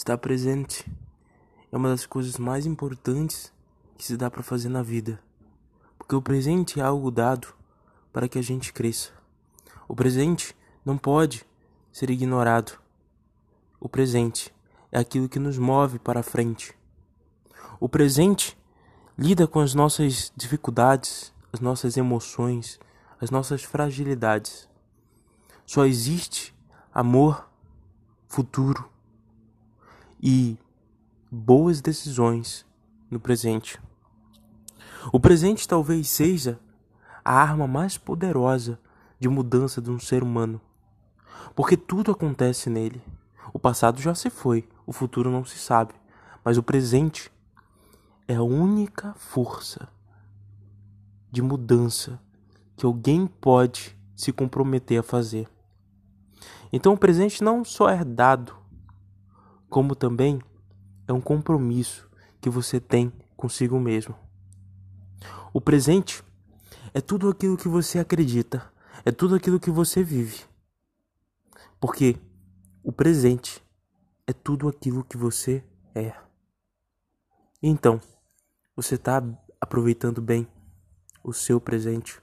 Estar presente é uma das coisas mais importantes que se dá para fazer na vida. Porque o presente é algo dado para que a gente cresça. O presente não pode ser ignorado. O presente é aquilo que nos move para frente. O presente lida com as nossas dificuldades, as nossas emoções, as nossas fragilidades. Só existe amor, futuro e boas decisões no presente. O presente talvez seja a arma mais poderosa de mudança de um ser humano, porque tudo acontece nele. O passado já se foi, o futuro não se sabe, mas o presente é a única força de mudança que alguém pode se comprometer a fazer. Então o presente não só é dado, como também é um compromisso que você tem consigo mesmo. O presente é tudo aquilo que você acredita, é tudo aquilo que você vive. Porque o presente é tudo aquilo que você é. Então, você está aproveitando bem o seu presente?